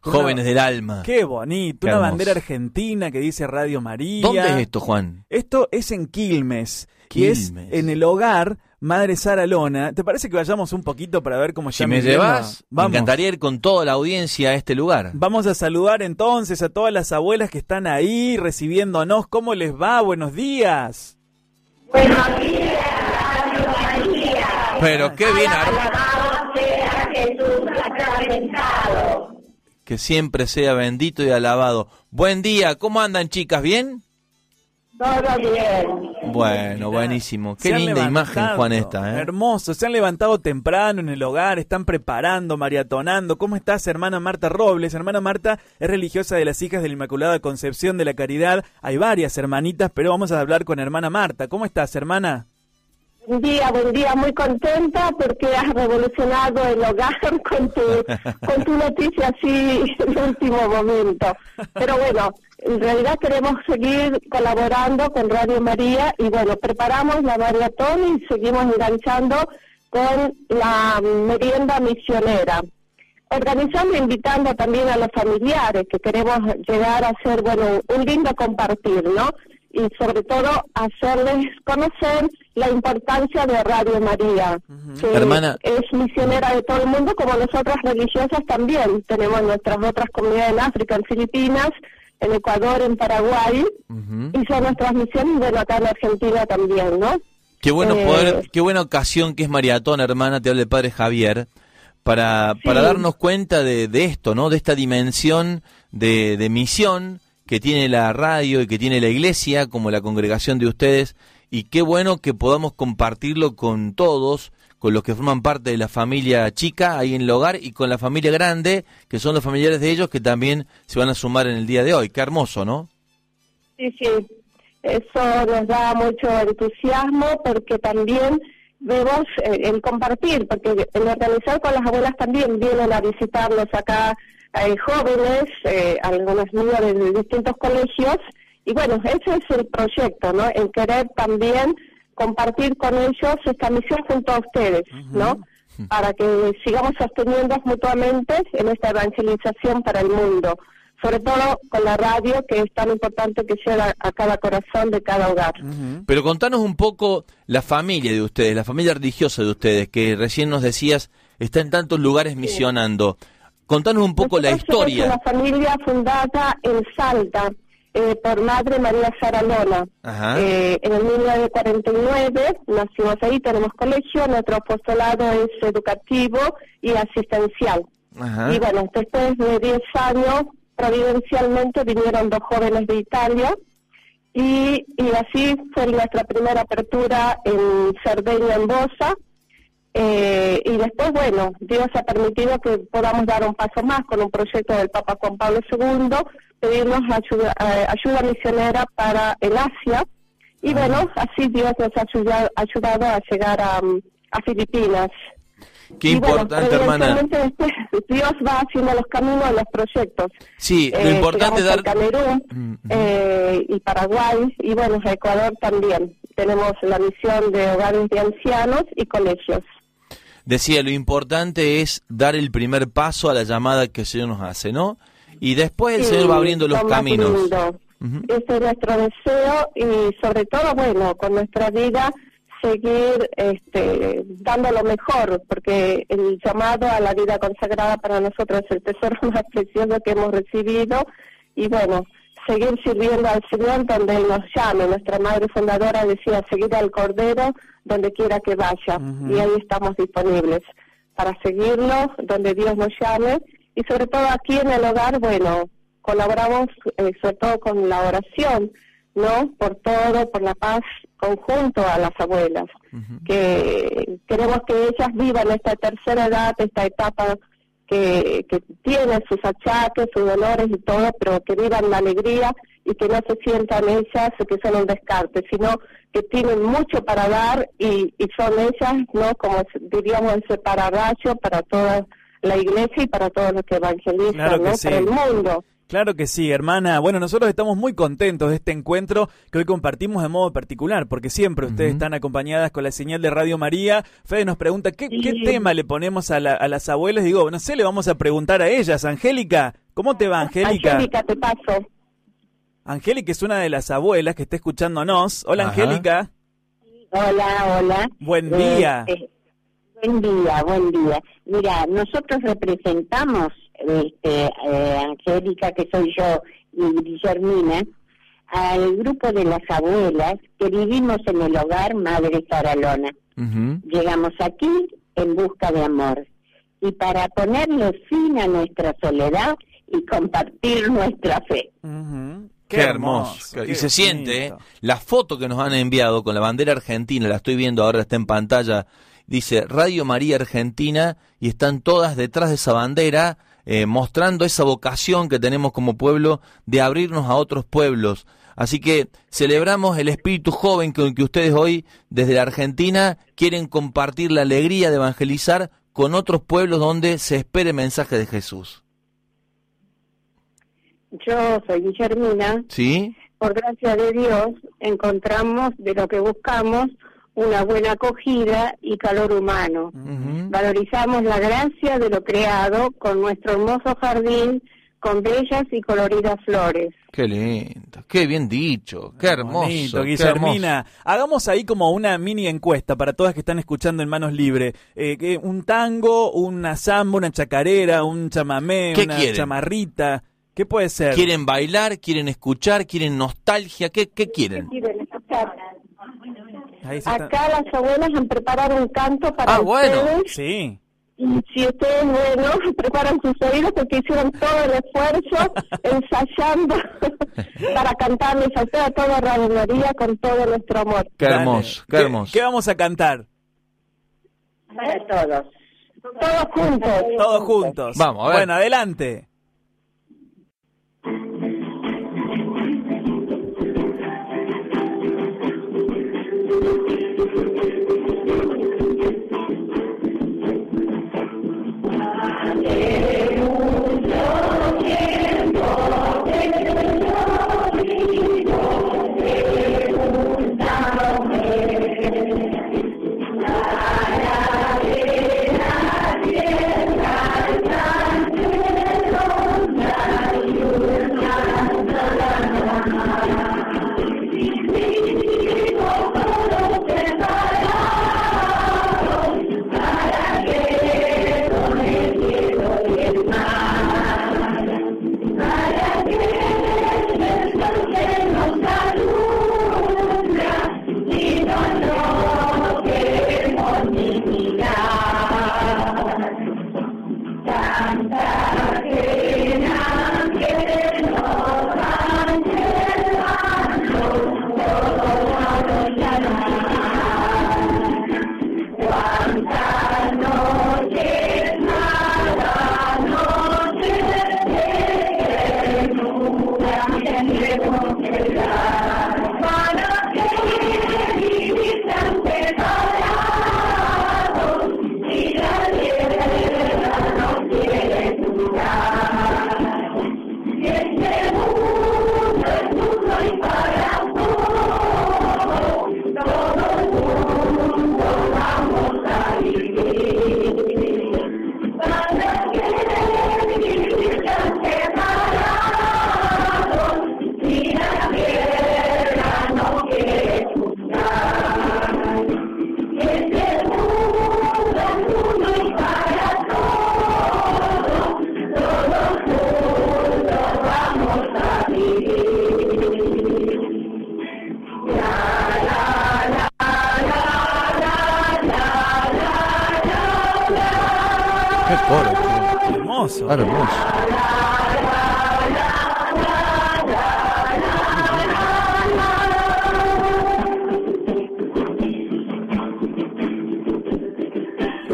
Jóvenes del alma. Qué bonito, una bandera argentina que dice Radio María. ¿Dónde es esto, Juan? Esto es en Quilmes, Quilmes. y es en el hogar Madre Sara Lona. ¿Te parece que vayamos un poquito para ver cómo Si me llevas, me encantaría ir con toda la audiencia a este lugar. Vamos a saludar entonces a todas las abuelas que están ahí recibiéndonos. ¿Cómo les va? Buenos días. Buenos días, María. Pero qué bien. Jesús sacramentado. Que siempre sea bendito y alabado. Buen día, ¿cómo andan chicas? ¿Bien? Todo bien. Bueno, buenísimo. Qué linda imagen, Juan, esta. ¿eh? Hermoso. Se han levantado temprano en el hogar, están preparando, mariatonando. ¿Cómo estás, hermana Marta Robles? Hermana Marta es religiosa de las hijas de la Inmaculada Concepción de la Caridad. Hay varias hermanitas, pero vamos a hablar con hermana Marta. ¿Cómo estás, hermana? Buen día, buen día, muy contenta porque has revolucionado el hogar con tu, con tu noticia así en último momento. Pero bueno, en realidad queremos seguir colaborando con Radio María y bueno, preparamos la maratón y seguimos enganchando con la merienda misionera. Organizando, invitando también a los familiares que queremos llegar a hacer, bueno, un lindo compartir, ¿no? y sobre todo hacerles conocer la importancia de Radio María, que es misionera de todo el mundo, como nosotras religiosas también. Tenemos nuestras otras comunidades en África, en Filipinas, en Ecuador, en Paraguay, y son nuestras misiones, bueno, acá en Argentina también, ¿no? Qué bueno eh, poder, qué buena ocasión que es Mariatón, hermana, te habla el padre Javier, para, para darnos cuenta de, de esto, ¿no? De esta dimensión de, de misión que tiene la radio y que tiene la iglesia, como la congregación de ustedes, y qué bueno que podamos compartirlo con todos, con los que forman parte de la familia chica ahí en el hogar y con la familia grande, que son los familiares de ellos, que también se van a sumar en el día de hoy. Qué hermoso, ¿no? Sí, sí, eso nos da mucho entusiasmo porque también vemos eh, el compartir, porque el organizar con las abuelas también vienen a visitarnos acá hay jóvenes, eh, algunos niños de distintos colegios, y bueno, ese es el proyecto, ¿no? El querer también compartir con ellos esta misión junto a ustedes, ¿no? Para que sigamos sosteniendo mutuamente en esta evangelización para el mundo, sobre todo con la radio, que es tan importante que llega a cada corazón de cada hogar. Pero contanos un poco la familia de ustedes, la familia religiosa de ustedes, que recién nos decías está en tantos lugares misionando. Contanos un poco la historia. Somos una familia fundada en Salta eh, por Madre María Saralona. Eh, en el 1949 nacimos ahí, tenemos colegio, nuestro apostolado es educativo y asistencial. Y bueno, después de 10 años, providencialmente vinieron dos jóvenes de Italia y, y así fue nuestra primera apertura en Cerdeña, en Bosa, eh, y después, bueno, Dios ha permitido que podamos dar un paso más con un proyecto del Papa Juan Pablo II, pedirnos ayuda, eh, ayuda misionera para el Asia. Y bueno, así Dios nos ha ayudado, ayudado a llegar a, a Filipinas. Qué importante, hermana. Dios va haciendo los caminos, los proyectos. Sí, lo eh, importante es dar. Camerún mm, mm. eh, y Paraguay, y bueno, Ecuador también. Tenemos la misión de hogares de ancianos y colegios decía, lo importante es dar el primer paso a la llamada que el Señor nos hace, ¿no? Y después el Señor va abriendo los caminos. Ese es nuestro deseo y sobre todo, bueno, con nuestra vida seguir este, dando lo mejor, porque el llamado a la vida consagrada para nosotros es el tesoro más precioso que hemos recibido y bueno, seguir sirviendo al Señor donde Él nos llame. Nuestra madre fundadora decía seguir al Cordero donde quiera que vaya y ahí estamos disponibles para seguirlo donde Dios nos llame y sobre todo aquí en el hogar, bueno, colaboramos eh, sobre todo con la oración, ¿no? Por todo, por la paz conjunto a las abuelas, que queremos que ellas vivan esta tercera edad, esta etapa que, que tiene sus achaques, sus dolores y todo, pero que vivan la alegría y que no se sientan ellas que son un descarte, sino que tienen mucho para dar y, y son ellas, ¿no? Como diríamos, ese pararrayo para toda la iglesia y para todos los que evangelizan, ¿no? Para el mundo. Claro que sí, hermana. Bueno, nosotros estamos muy contentos de este encuentro que hoy compartimos de modo particular, porque siempre ustedes están acompañadas con la señal de Radio María. Fede nos pregunta, ¿qué, tema le ponemos a, las abuelas? Digo, no sé, le vamos a preguntar a ellas. Angélica, ¿cómo te va, Angélica? Angélica, te paso. Angélica es una de las abuelas que está escuchándonos. Hola, Angélica. Hola, hola. Buen día. Eh, buen día, buen día. Mira, nosotros representamos este, eh, Angélica, que soy yo, y Guillermina, al grupo de las abuelas que vivimos en el hogar Madre Saralona. Llegamos aquí en busca de amor y para ponerle fin a nuestra soledad y compartir nuestra fe. Qué, hermoso. y se siente, ¿eh? la foto que nos han enviado con la bandera argentina, la estoy viendo ahora, está en pantalla, dice Radio María Argentina y están todas detrás de esa bandera eh, mostrando esa vocación que tenemos como pueblo de abrirnos a otros pueblos. Así que celebramos el espíritu joven con que ustedes hoy desde la Argentina quieren compartir la alegría de evangelizar con otros pueblos donde se espere el mensaje de Jesús. Yo soy Guillermina. Sí. Por gracia de Dios encontramos de lo que buscamos una buena acogida y calor humano. Valorizamos la gracia de lo creado con nuestro hermoso jardín con bellas y coloridas flores. Qué lindo, qué bien dicho, qué hermoso. Guillermina, hagamos ahí como una mini encuesta para todas que están escuchando en manos libres. Eh, un tango, una samba, una chacarera, un chamamé, una chamarrita. ¿Qué puede ser? ¿Quieren bailar? ¿Quieren escuchar? ¿Quieren nostalgia? ¿Qué, qué quieren? ¿Qué quieren escuchar? Acá las abuelas han preparado un canto para ah, bueno. Sí. Y si ustedes, bueno, preparan sus oídos porque hicieron todo el esfuerzo ensayando para cantarles a toda, toda Radio María con todo nuestro amor. Qué hermoso, qué hermoso. ¿Qué, vamos a cantar? Para todos. Todos juntos. Todos juntos. Vamos, a ver. Bueno, adelante. Yeah. Thank you.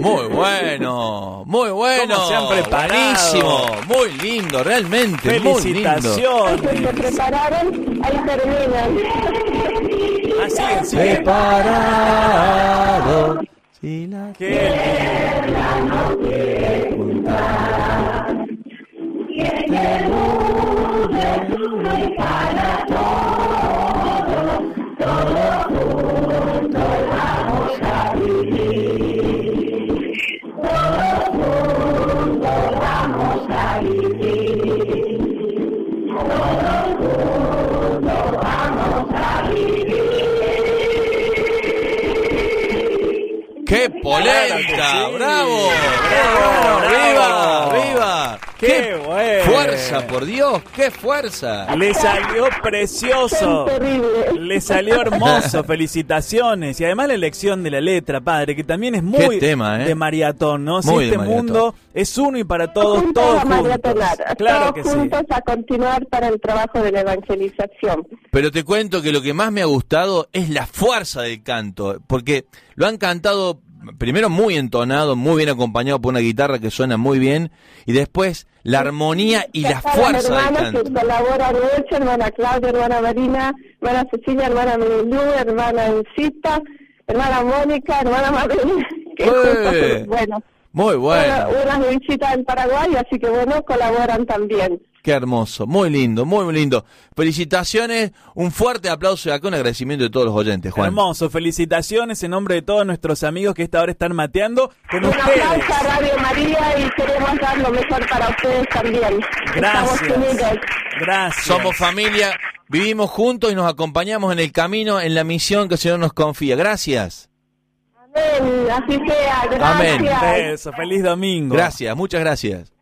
Muy bueno, muy bueno. se han preparado? muy lindo, realmente. Felicitaciones. Muy lindo. Se prepararon, ahí terminan. Así es, Preparado. Si la Qué tierra no quiere ¡Qué polenta! ¡Bravo! ¡Bravo! ¡Viva! ¡Viva! ¡Qué bueno! fuerza, por Dios! ¡Qué fuerza! Le salió precioso. terrible. Le salió hermoso. Felicitaciones. Y además la elección de la letra, padre, que también es muy tema, ¿eh? de maratón, ¿no? Muy este maratón. mundo es uno y para todos, juntos todos a juntos. maratonar, Claro que todos sí. juntos a continuar para el trabajo de la evangelización. Pero te cuento que lo que más me ha gustado es la fuerza del canto, porque lo han cantado primero muy entonado, muy bien acompañado por una guitarra que suena muy bien, y después la armonía y la fuerza las del hermanas que canto. colaboran mucho, hermana Claudia, hermana Marina, hermana Cecilia, hermana Milú, hermana Encita, hermana Mónica, hermana que juntas, bueno, Muy bueno, una, una visita en Paraguay, así que bueno, colaboran también. Qué hermoso, muy lindo, muy lindo. Felicitaciones, un fuerte aplauso y acá un agradecimiento de todos los oyentes, Juan. Hermoso. Felicitaciones en nombre de todos nuestros amigos que esta hora están mateando con Un ustedes. aplauso a Radio María y queremos dar lo mejor para ustedes también. Gracias. Gracias. Somos familia, vivimos juntos y nos acompañamos en el camino, en la misión que el Señor nos confía. Gracias. Amén, así sea, gracias. Amén. Eso, feliz domingo. Gracias, muchas gracias.